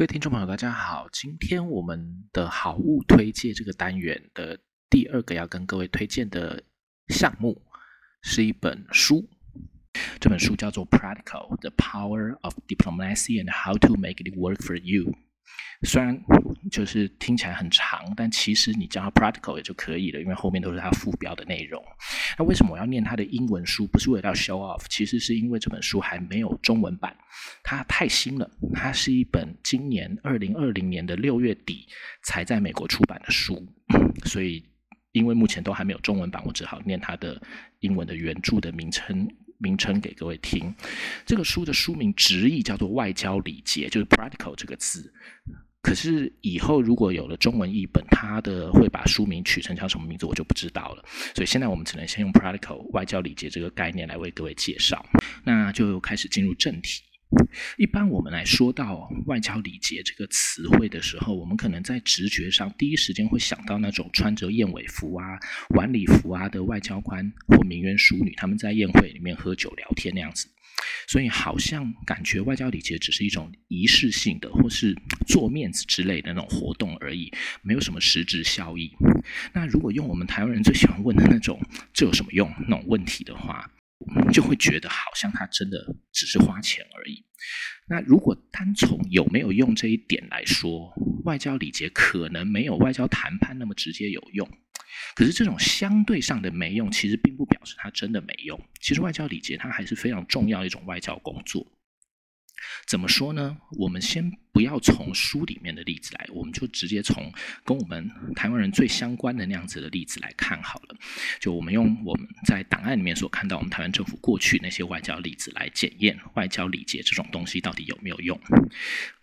各位听众朋友，大家好。今天我们的好物推荐这个单元的第二个要跟各位推荐的项目是一本书。这本书叫做《Practical: The Power of Diplomacy and How to Make It Work for You》。虽然就是听起来很长，但其实你叫它 practical 也就可以了，因为后面都是它副标的内容。那为什么我要念它的英文书？不是为了要 show off，其实是因为这本书还没有中文版，它太新了。它是一本今年二零二零年的六月底才在美国出版的书，所以因为目前都还没有中文版，我只好念它的英文的原著的名称。名称给各位听，这个书的书名直译叫做“外交礼节”，就是 “practical” 这个字。可是以后如果有了中文译本，它的会把书名取成叫什么名字，我就不知道了。所以现在我们只能先用 “practical” 外交礼节这个概念来为各位介绍。那就开始进入正题。一般我们来说到外交礼节这个词汇的时候，我们可能在直觉上第一时间会想到那种穿着燕尾服啊、晚礼服啊的外交官或名媛淑女，他们在宴会里面喝酒聊天那样子。所以好像感觉外交礼节只是一种仪式性的或是做面子之类的那种活动而已，没有什么实质效益。那如果用我们台湾人最喜欢问的那种“这有什么用”那种问题的话，就会觉得好像他真的只是花钱而已。那如果单从有没有用这一点来说，外交礼节可能没有外交谈判那么直接有用。可是这种相对上的没用，其实并不表示它真的没用。其实外交礼节它还是非常重要一种外交工作。怎么说呢？我们先不要从书里面的例子来，我们就直接从跟我们台湾人最相关的那样子的例子来看好了。就我们用我们在档案里面所看到我们台湾政府过去那些外交例子来检验外交礼节这种东西到底有没有用。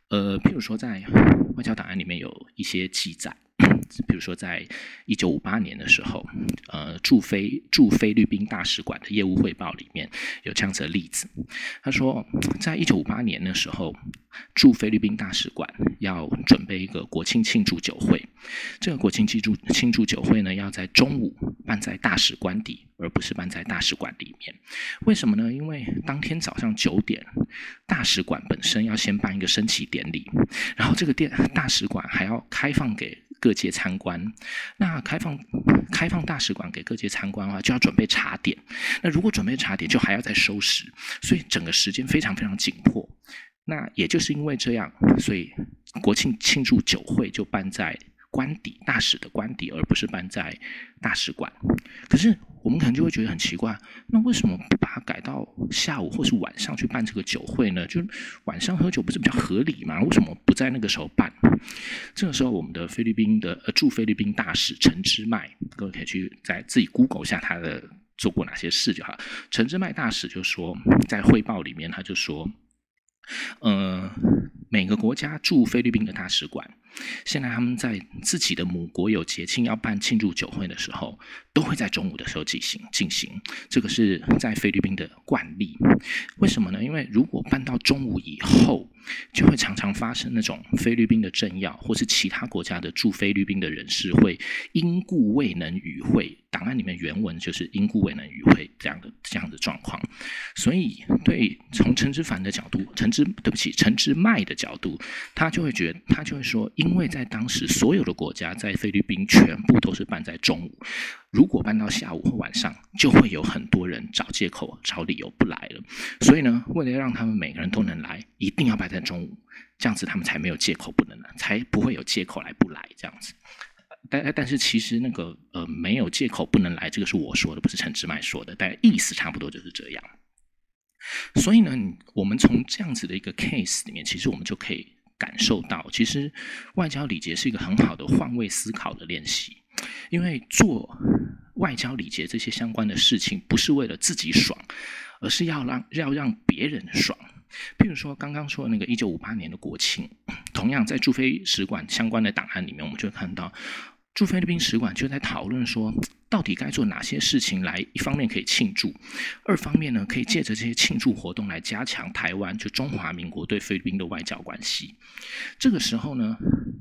呃，譬如说在外交档案里面有一些记载。比如说，在一九五八年的时候，呃，驻菲驻菲律宾大使馆的业务汇报里面有这样子的例子。他说，在一九五八年的时候，驻菲律宾大使馆要准备一个国庆庆祝酒会。这个国庆庆祝庆祝酒会呢，要在中午办在大使官邸，而不是办在大使馆里面。为什么呢？因为当天早上九点，大使馆本身要先办一个升旗典礼，然后这个店大使馆还要开放给。各界参观，那开放开放大使馆给各界参观的话，就要准备茶点。那如果准备茶点，就还要再收拾，所以整个时间非常非常紧迫。那也就是因为这样，所以国庆庆祝酒会就办在。官邸大使的官邸，而不是办在大使馆。可是我们可能就会觉得很奇怪，那为什么不把它改到下午或是晚上去办这个酒会呢？就晚上喝酒不是比较合理吗？为什么不在那个时候办？这个时候，我们的菲律宾的呃驻菲律宾大使陈之迈，各位可以去在自己 Google 一下他的做过哪些事就好。陈之迈大使就说，在汇报里面他就说，呃，每个国家驻菲律宾的大使馆。现在他们在自己的母国有节庆要办庆祝酒会的时候，都会在中午的时候进行进行。这个是在菲律宾的惯例。为什么呢？因为如果办到中午以后，就会常常发生那种菲律宾的政要或是其他国家的驻菲律宾的人士会因故未能与会。档案里面原文就是因故未能与会这样的这样的状况。所以，对从陈之凡的角度，陈之对不起，陈之迈的角度，他就会觉得，他就会说因。为在当时，所有的国家在菲律宾全部都是办在中午。如果办到下午或晚上，就会有很多人找借口、找理由不来了。所以呢，为了让他们每个人都能来，一定要办在中午，这样子他们才没有借口不能来，才不会有借口来不来这样子。但但是其实那个呃，没有借口不能来，这个是我说的，不是陈志迈说的，但意思差不多就是这样。所以呢，我们从这样子的一个 case 里面，其实我们就可以。感受到，其实外交礼节是一个很好的换位思考的练习，因为做外交礼节这些相关的事情，不是为了自己爽，而是要让要让别人爽。譬如说，刚刚说的那个一九五八年的国庆，同样在驻菲使馆相关的档案里面，我们就看到驻菲律宾使馆就在讨论说。到底该做哪些事情来？一方面可以庆祝，二方面呢，可以借着这些庆祝活动来加强台湾就中华民国对菲律宾的外交关系。这个时候呢，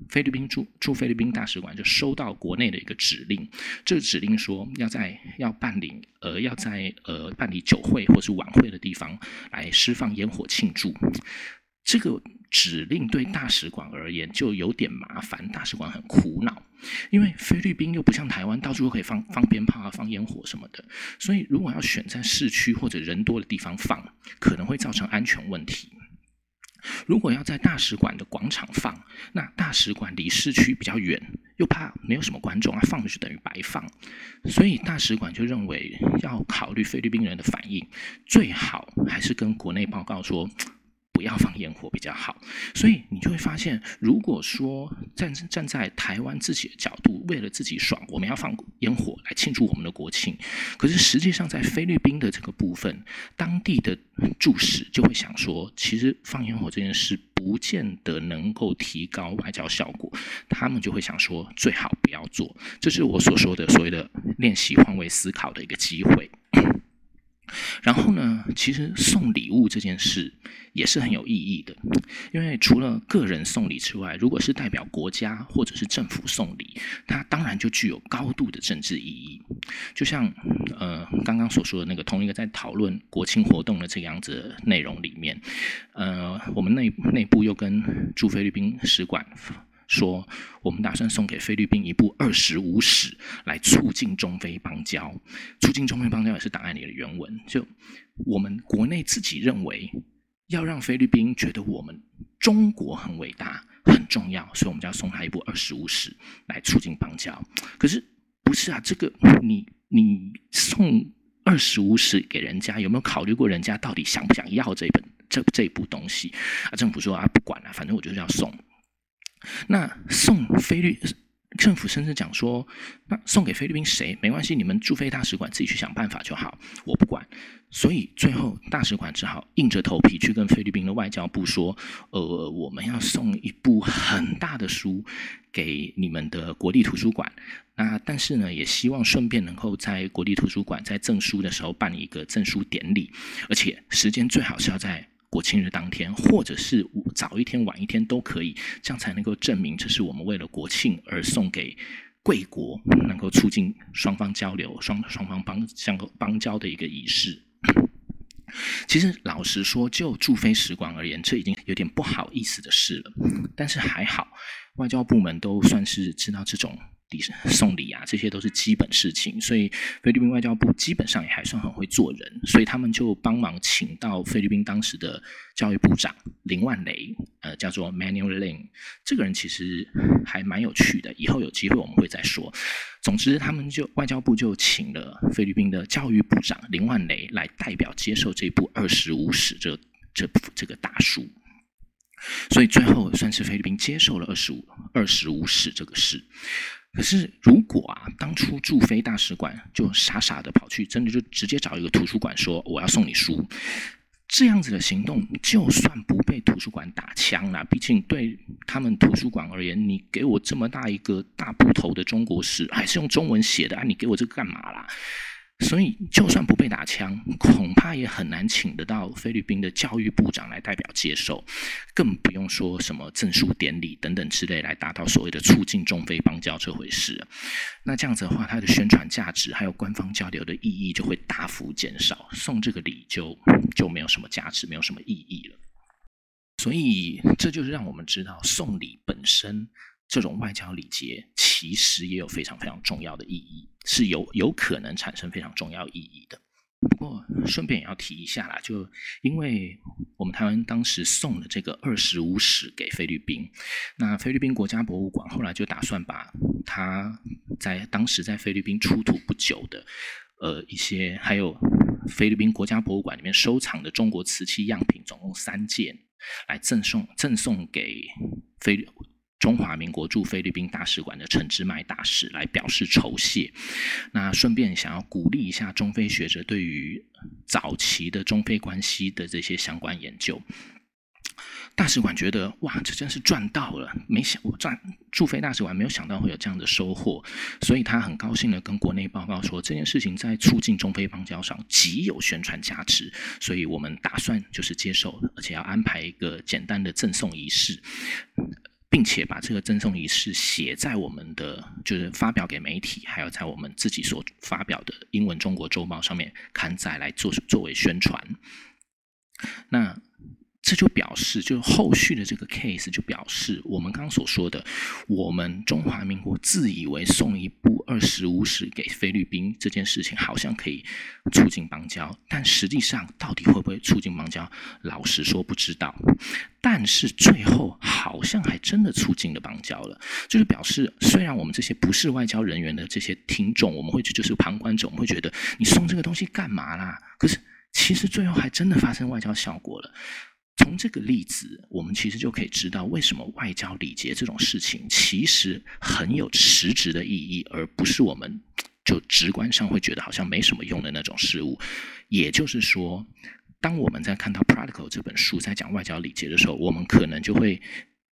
菲律宾驻驻菲律宾大使馆就收到国内的一个指令，这个指令说要在要办理呃要在呃办理酒会或是晚会的地方来释放烟火庆祝。这个指令对大使馆而言就有点麻烦，大使馆很苦恼，因为菲律宾又不像台湾，到处都可以放放鞭炮啊、放烟火什么的，所以如果要选在市区或者人多的地方放，可能会造成安全问题。如果要在大使馆的广场放，那大使馆离市区比较远，又怕没有什么观众啊，放就等于白放，所以大使馆就认为要考虑菲律宾人的反应，最好还是跟国内报告说。不要放烟火比较好，所以你就会发现，如果说站站在台湾自己的角度，为了自己爽，我们要放烟火来庆祝我们的国庆，可是实际上在菲律宾的这个部分，当地的注视就会想说，其实放烟火这件事不见得能够提高外交效果，他们就会想说，最好不要做。这是我所说的所谓的练习换位思考的一个机会。然后呢，其实送礼物这件事也是很有意义的，因为除了个人送礼之外，如果是代表国家或者是政府送礼，它当然就具有高度的政治意义。就像呃刚刚所说的那个同一个在讨论国庆活动的这个样子内容里面，呃，我们内内部又跟驻菲律宾使馆。说我们打算送给菲律宾一部二十五史，来促进中菲邦交。促进中菲邦交也是档案里的原文。就我们国内自己认为，要让菲律宾觉得我们中国很伟大、很重要，所以我们就要送他一部二十五史来促进邦交。可是不是啊？这个你你送二十五史给人家，有没有考虑过人家到底想不想要这本这这部东西？啊，政府说啊，不管了，反正我就是要送。那送菲律政府甚至讲说，那送给菲律宾谁没关系，你们驻菲大使馆自己去想办法就好，我不管。所以最后大使馆只好硬着头皮去跟菲律宾的外交部说，呃，我们要送一部很大的书给你们的国立图书馆。那但是呢，也希望顺便能够在国立图书馆在赠书的时候办一个赠书典礼，而且时间最好是要在。国庆日当天，或者是早一天、晚一天都可以，这样才能够证明这是我们为了国庆而送给贵国，能够促进双方交流、双双方邦相邦交的一个仪式。其实，老实说，就驻菲使馆而言，这已经有点不好意思的事了。但是还好，外交部门都算是知道这种。礼送礼啊，这些都是基本事情，所以菲律宾外交部基本上也还算很会做人，所以他们就帮忙请到菲律宾当时的教育部长林万雷，呃，叫做 Manuel Lin，这个人其实还蛮有趣的，以后有机会我们会再说。总之，他们就外交部就请了菲律宾的教育部长林万雷来代表接受这部二十五史这这部这个大书，所以最后算是菲律宾接受了二十五二十五史这个事。可是，如果啊，当初驻菲大使馆就傻傻的跑去，真的就直接找一个图书馆说我要送你书，这样子的行动，就算不被图书馆打枪了，毕竟对他们图书馆而言，你给我这么大一个大部头的中国史，还是用中文写的啊，你给我这个干嘛啦？所以，就算不被打枪，恐怕也很难请得到菲律宾的教育部长来代表接受，更不用说什么证书典礼等等之类来达到所谓的促进中菲邦交这回事。那这样子的话，它的宣传价值还有官方交流的意义就会大幅减少，送这个礼就就没有什么价值，没有什么意义了。所以，这就是让我们知道送礼本身。这种外交礼节其实也有非常非常重要的意义，是有有可能产生非常重要意义的。不过顺便也要提一下啦，就因为我们台湾当时送了这个二十五史给菲律宾，那菲律宾国家博物馆后来就打算把它在当时在菲律宾出土不久的呃一些，还有菲律宾国家博物馆里面收藏的中国瓷器样品，总共三件，来赠送赠送给菲律。中华民国驻菲律宾大使馆的陈之迈大使来表示酬谢，那顺便想要鼓励一下中非学者对于早期的中非关系的这些相关研究。大使馆觉得哇，这真是赚到了！没想我赚驻菲大使馆没有想到会有这样的收获，所以他很高兴的跟国内报告说，这件事情在促进中非邦交上极有宣传价值，所以我们打算就是接受，而且要安排一个简单的赠送仪式。并且把这个赠送仪式写在我们的，就是发表给媒体，还有在我们自己所发表的英文《中国周报》上面刊载来做作为宣传。那这就表示，就后续的这个 case 就表示，我们刚刚所说的，我们中华民国自以为送一部二十五史给菲律宾这件事情，好像可以促进邦交，但实际上到底会不会促进邦交，老实说不知道。但是最后好像还真的促进了邦交了，就是表示，虽然我们这些不是外交人员的这些听众，我们会就是旁观者，我们会觉得你送这个东西干嘛啦？可是其实最后还真的发生外交效果了。从这个例子，我们其实就可以知道，为什么外交礼节这种事情其实很有实质的意义，而不是我们就直观上会觉得好像没什么用的那种事物。也就是说，当我们在看到《Practical》这本书在讲外交礼节的时候，我们可能就会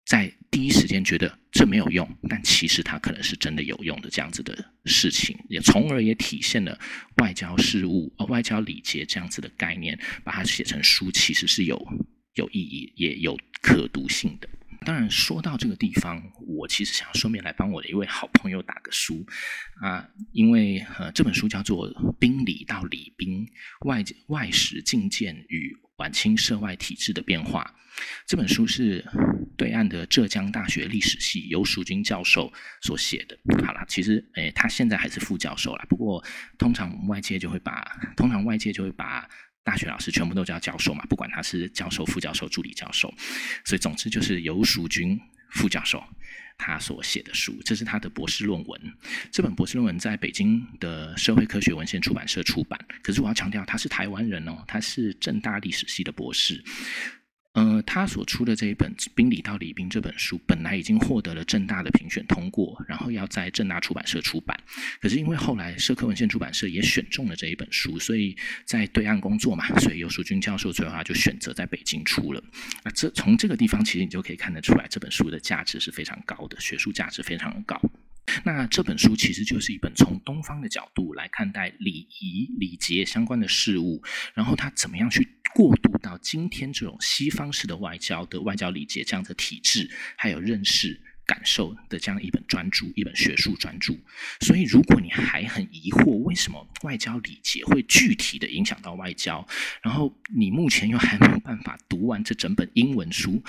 在第一时间觉得这没有用，但其实它可能是真的有用的这样子的事情，也从而也体现了外交事务、呃外交礼节这样子的概念，把它写成书，其实是有。有意义也有可读性的。当然，说到这个地方，我其实想顺便来帮我的一位好朋友打个书啊，因为呃这本书叫做《兵礼到礼兵外外史进见与晚清涉外体制的变化》。这本书是对岸的浙江大学历史系游淑君教授所写的。好了，其实诶他现在还是副教授了，不过通常外界就会把通常外界就会把。大学老师全部都叫教授嘛，不管他是教授、副教授、助理教授，所以总之就是游淑君副教授他所写的书，这是他的博士论文。这本博士论文在北京的社会科学文献出版社出版，可是我要强调他是台湾人哦，他是正大历史系的博士。呃，他所出的这一本《兵礼到礼兵》这本书，本来已经获得了正大的评选通过，然后要在正大出版社出版。可是因为后来社科文献出版社也选中了这一本书，所以在对岸工作嘛，所以游淑君教授最后就选择在北京出了。那这从这个地方，其实你就可以看得出来，这本书的价值是非常高的，学术价值非常高。那这本书其实就是一本从东方的角度来看待礼仪礼节相关的事物，然后他怎么样去过渡到今天这种西方式的外交的外交礼节这样的体制，还有认识感受的这样一本专著，一本学术专著。所以，如果你还很疑惑为什么外交礼节会具体的影响到外交，然后你目前又还没有办法读完这整本英文书。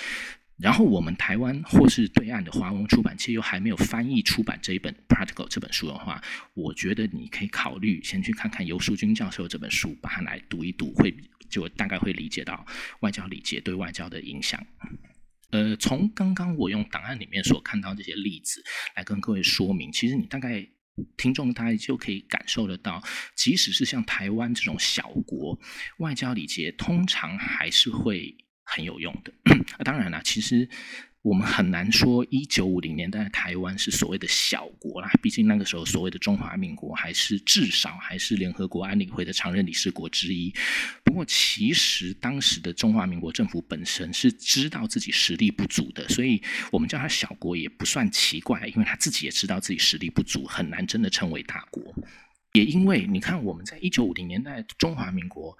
然后我们台湾或是对岸的华文出版界又还没有翻译出版这一本《Practical》这本书的话，我觉得你可以考虑先去看看尤淑君教授这本书，把它来读一读，会就大概会理解到外交礼节对外交的影响。呃，从刚刚我用档案里面所看到这些例子来跟各位说明，其实你大概听众大概就可以感受得到，即使是像台湾这种小国，外交礼节通常还是会。很有用的。当然了，其实我们很难说一九五零年代的台湾是所谓的小国啦。毕竟那个时候所谓的中华民国还是至少还是联合国安理会的常任理事国之一。不过，其实当时的中华民国政府本身是知道自己实力不足的，所以我们叫它小国也不算奇怪，因为他自己也知道自己实力不足，很难真的称为大国。也因为你看，我们在一九五零年代中华民国。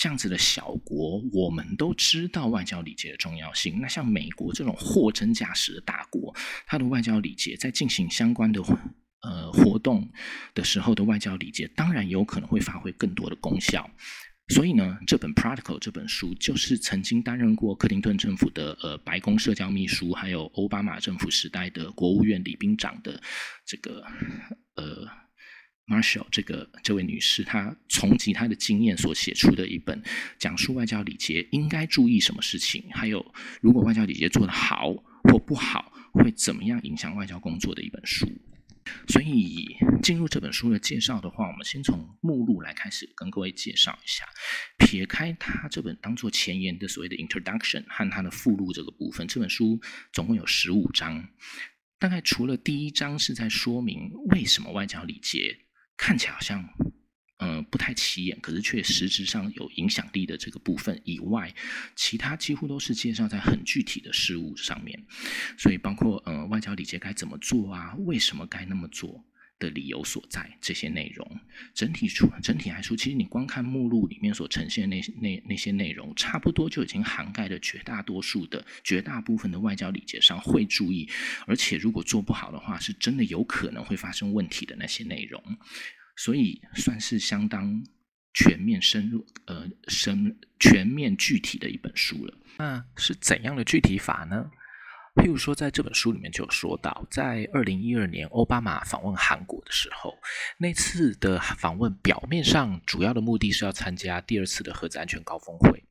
这样子的小国，我们都知道外交礼节的重要性。那像美国这种货真价实的大国，它的外交礼节在进行相关的呃活动的时候的外交礼节，当然有可能会发挥更多的功效。所以呢，这本《Practical》这本书，就是曾经担任过克林顿政府的呃白宫社交秘书，还有奥巴马政府时代的国务院礼宾长的这个呃。Marshall 这个这位女士，她从其她的经验所写出的一本讲述外交礼节应该注意什么事情，还有如果外交礼节做得好或不好，会怎么样影响外交工作的一本书。所以进入这本书的介绍的话，我们先从目录来开始跟各位介绍一下。撇开它这本当做前言的所谓的 Introduction 和它的附录这个部分，这本书总共有十五章。大概除了第一章是在说明为什么外交礼节。看起来好像，呃，不太起眼，可是却实质上有影响力的这个部分以外，其他几乎都是介绍在很具体的事物上面。所以包括，呃，外交礼节该怎么做啊？为什么该那么做的理由所在？这些内容，整体出整体来说，其实你光看目录里面所呈现的那那那些内容，差不多就已经涵盖了绝大多数的绝大部分的外交礼节上会注意，而且如果做不好的话，是真的有可能会发生问题的那些内容。所以算是相当全面深入呃深全面具体的一本书了。那是怎样的具体法呢？譬如说，在这本书里面就有说到，在二零一二年奥巴马访问韩国的时候，那次的访问表面上主要的目的是要参加第二次的核子安全高峰会。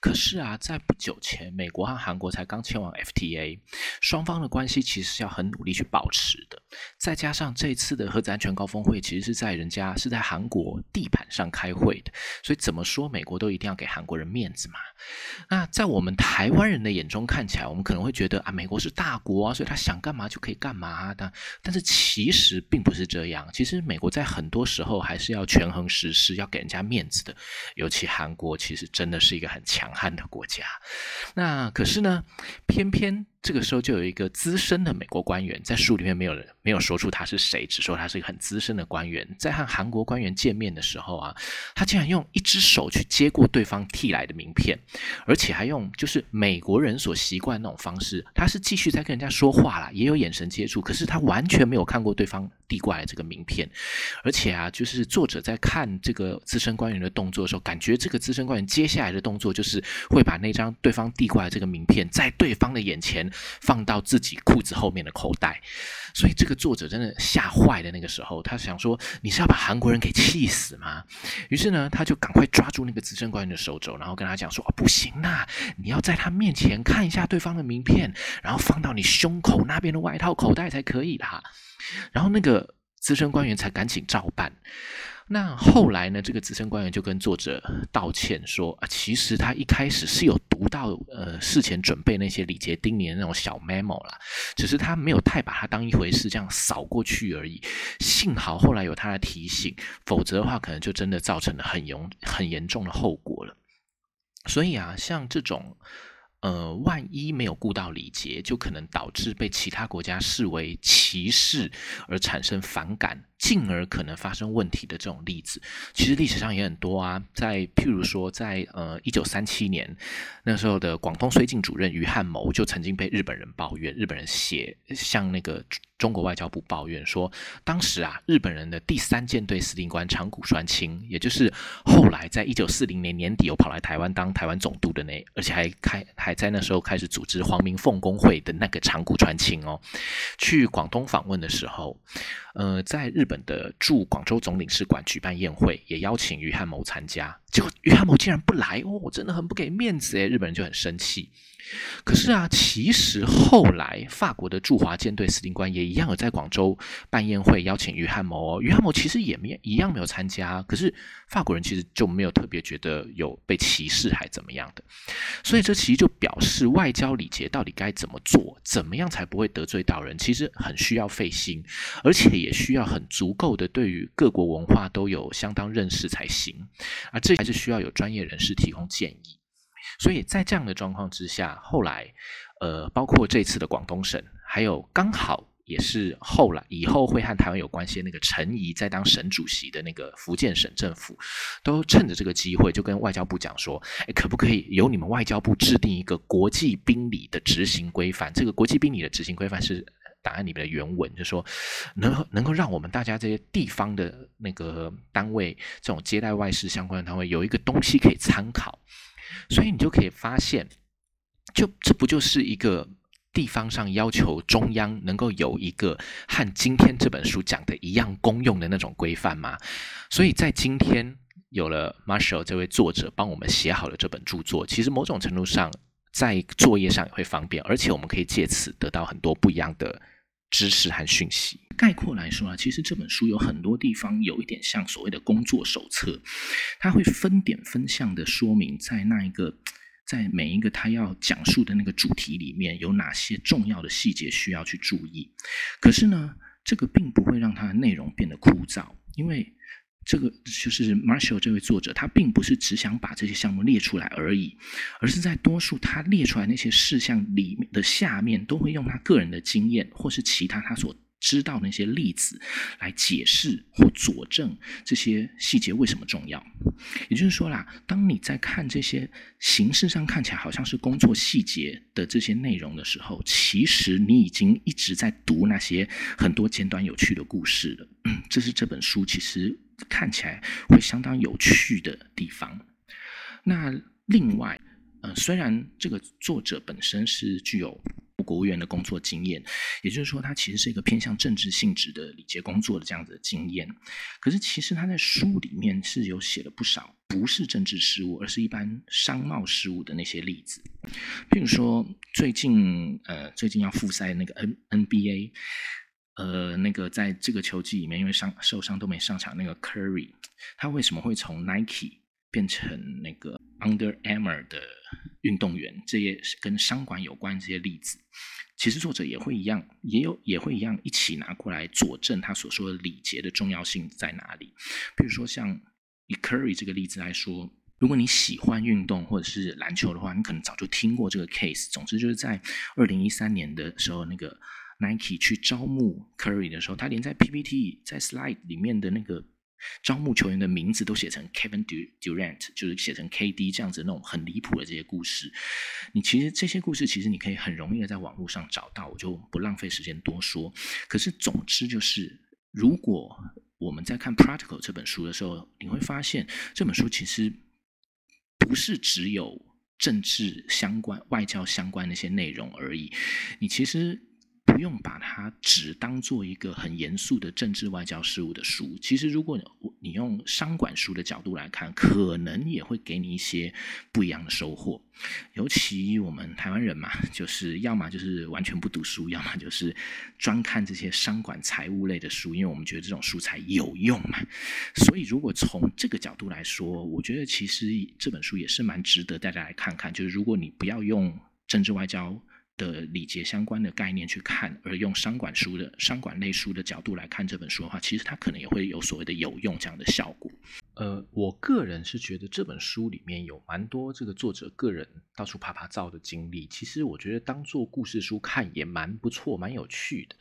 可是啊，在不久前，美国和韩国才刚签完 FTA，双方的关系其实是要很努力去保持的。再加上这次的核子安全高峰会，其实是在人家是在韩国地盘上开会的，所以怎么说，美国都一定要给韩国人面子嘛。那在我们台湾人的眼中看起来，我们可能会觉得啊，美国是大国啊，所以他想干嘛就可以干嘛的。但是其实并不是这样，其实美国在很多时候还是要权衡实施，要给人家面子的。尤其韩国，其实真的是一个很。强悍的国家，那可是呢，偏偏。这个时候就有一个资深的美国官员，在书里面没有人没有说出他是谁，只说他是一个很资深的官员。在和韩国官员见面的时候啊，他竟然用一只手去接过对方递来的名片，而且还用就是美国人所习惯那种方式，他是继续在跟人家说话啦，也有眼神接触，可是他完全没有看过对方递过来这个名片。而且啊，就是作者在看这个资深官员的动作的时候，感觉这个资深官员接下来的动作就是会把那张对方递过来这个名片在对方的眼前。放到自己裤子后面的口袋，所以这个作者真的吓坏的那个时候，他想说：“你是要把韩国人给气死吗？”于是呢，他就赶快抓住那个资深官员的手肘，然后跟他讲说：“哦，不行呐，你要在他面前看一下对方的名片，然后放到你胸口那边的外套口袋才可以啦。”然后那个资深官员才赶紧照办。那后来呢？这个资深官员就跟作者道歉说：“啊，其实他一开始是有读到呃事前准备那些礼节叮咛的那种小 memo 啦，只是他没有太把它当一回事，这样扫过去而已。幸好后来有他的提醒，否则的话可能就真的造成了很严很严重的后果了。所以啊，像这种。”呃，万一没有顾到礼节，就可能导致被其他国家视为歧视而产生反感，进而可能发生问题的这种例子，其实历史上也很多啊。在譬如说，在呃一九三七年那时候的广东绥靖主任于汉谋就曾经被日本人抱怨，日本人写向那个。中国外交部抱怨说，当时啊，日本人的第三舰队司令官长谷川清，也就是后来在一九四零年年底有跑来台湾当台湾总督的那，而且还开还在那时候开始组织黄明凤工会的那个长谷川清哦，去广东访问的时候，呃，在日本的驻广州总领事馆举办宴会，也邀请于汉谋参加，结果于汉谋竟然不来哦，真的很不给面子诶，日本人就很生气。可是啊，其实后来法国的驻华舰队司令官也一样有在广州办宴会，邀请于汉谋哦。于汉谋其实也没一样没有参加，可是法国人其实就没有特别觉得有被歧视还怎么样的。所以这其实就表示外交礼节到底该怎么做，怎么样才不会得罪到人，其实很需要费心，而且也需要很足够的对于各国文化都有相当认识才行。啊，这还是需要有专业人士提供建议。所以在这样的状况之下，后来，呃，包括这次的广东省，还有刚好也是后来以后会和台湾有关系的那个陈仪在当省主席的那个福建省政府，都趁着这个机会就跟外交部讲说，哎，可不可以由你们外交部制定一个国际宾礼的执行规范？这个国际宾礼的执行规范是档案里面的原文，就说能能够让我们大家这些地方的那个单位，这种接待外事相关的单位有一个东西可以参考。所以你就可以发现，就这不就是一个地方上要求中央能够有一个和今天这本书讲的一样公用的那种规范吗？所以在今天有了 Marshall 这位作者帮我们写好了这本著作，其实某种程度上在作业上也会方便，而且我们可以借此得到很多不一样的。知识和讯息，概括来说啊，其实这本书有很多地方有一点像所谓的工作手册，它会分点分项的说明在那一个，在每一个他要讲述的那个主题里面有哪些重要的细节需要去注意。可是呢，这个并不会让它的内容变得枯燥，因为。这个就是 Marshall 这位作者，他并不是只想把这些项目列出来而已，而是在多数他列出来那些事项里面的下面，都会用他个人的经验或是其他他所知道那些例子来解释或佐证这些细节为什么重要。也就是说啦，当你在看这些形式上看起来好像是工作细节的这些内容的时候，其实你已经一直在读那些很多简短有趣的故事了。这是这本书其实。看起来会相当有趣的地方。那另外，呃，虽然这个作者本身是具有国务院的工作经验，也就是说，他其实是一个偏向政治性质的礼节工作的这样子的经验。可是，其实他在书里面是有写了不少不是政治事务，而是一般商贸事务的那些例子。譬如说，最近呃，最近要复赛那个 N NBA，呃，那个在这个球季里面，因为伤受伤都没上场，那个 Curry，他为什么会从 Nike 变成那个 Under Armour 的？运动员这些跟商管有关这些例子，其实作者也会一样，也有也会一样一起拿过来佐证他所说的礼节的重要性在哪里。比如说像以 Curry 这个例子来说，如果你喜欢运动或者是篮球的话，你可能早就听过这个 case。总之就是在二零一三年的时候，那个 Nike 去招募 Curry 的时候，他连在 PPT 在 slide 里面的那个。招募球员的名字都写成 Kevin Durant，就是写成 KD 这样子那种很离谱的这些故事。你其实这些故事其实你可以很容易的在网络上找到，我就不浪费时间多说。可是总之就是，如果我们在看《Practical》这本书的时候，你会发现这本书其实不是只有政治相关、外交相关那些内容而已。你其实。不用把它只当做一个很严肃的政治外交事务的书。其实，如果你用商管书的角度来看，可能也会给你一些不一样的收获。尤其我们台湾人嘛，就是要么就是完全不读书，要么就是专看这些商管财务类的书，因为我们觉得这种书才有用嘛。所以，如果从这个角度来说，我觉得其实这本书也是蛮值得大家来看看。就是如果你不要用政治外交。的礼节相关的概念去看，而用商管书的商管类书的角度来看这本书的话，其实它可能也会有所谓的有用这样的效果。呃，我个人是觉得这本书里面有蛮多这个作者个人到处爬爬照的经历，其实我觉得当做故事书看也蛮不错，蛮有趣的。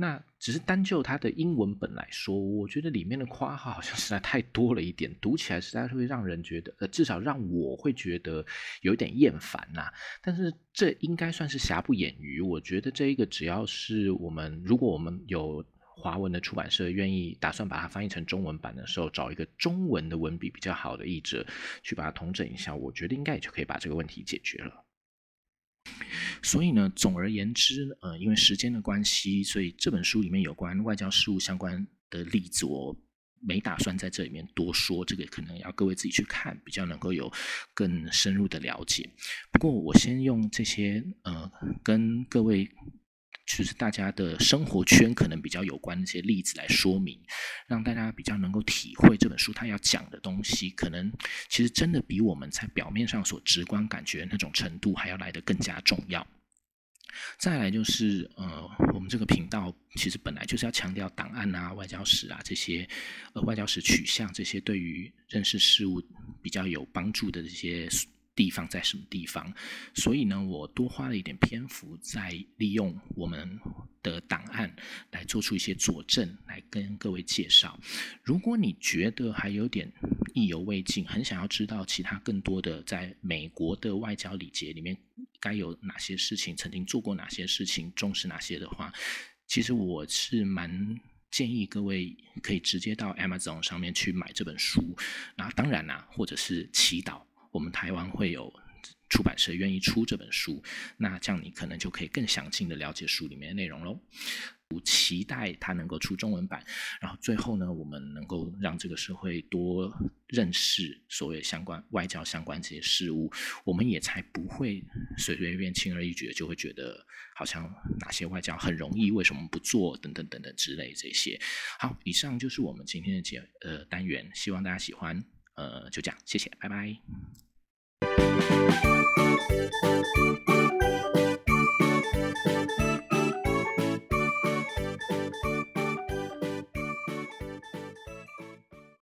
那只是单就它的英文本来说，我觉得里面的夸号好像实在太多了一点，读起来实在是会让人觉得，呃，至少让我会觉得有点厌烦呐。但是这应该算是瑕不掩瑜，我觉得这一个只要是我们，如果我们有华文的出版社愿意打算把它翻译成中文版的时候，找一个中文的文笔比较好的译者去把它统整一下，我觉得应该也就可以把这个问题解决了。所以呢，总而言之，呃，因为时间的关系，所以这本书里面有关外交事务相关的例子，我没打算在这里面多说。这个可能要各位自己去看，比较能够有更深入的了解。不过，我先用这些呃，跟各位。就是大家的生活圈可能比较有关的一些例子来说明，让大家比较能够体会这本书它要讲的东西，可能其实真的比我们在表面上所直观感觉那种程度还要来得更加重要。再来就是，呃，我们这个频道其实本来就是要强调档案啊、外交史啊这些，呃，外交史取向这些对于认识事物比较有帮助的这些。地方在什么地方？所以呢，我多花了一点篇幅在利用我们的档案来做出一些佐证，来跟各位介绍。如果你觉得还有点意犹未尽，很想要知道其他更多的在美国的外交礼节里面该有哪些事情，曾经做过哪些事情，重视哪些的话，其实我是蛮建议各位可以直接到 Amazon 上面去买这本书。那当然啦，或者是祈祷。我们台湾会有出版社愿意出这本书，那这样你可能就可以更详尽的了解书里面的内容喽。我期待它能够出中文版，然后最后呢，我们能够让这个社会多认识所谓相关外交相关这些事物，我们也才不会随随便便轻而易举的就会觉得好像哪些外交很容易，为什么不做等等等等之类这些。好，以上就是我们今天的节呃单元，希望大家喜欢。呃就这样谢谢拜拜。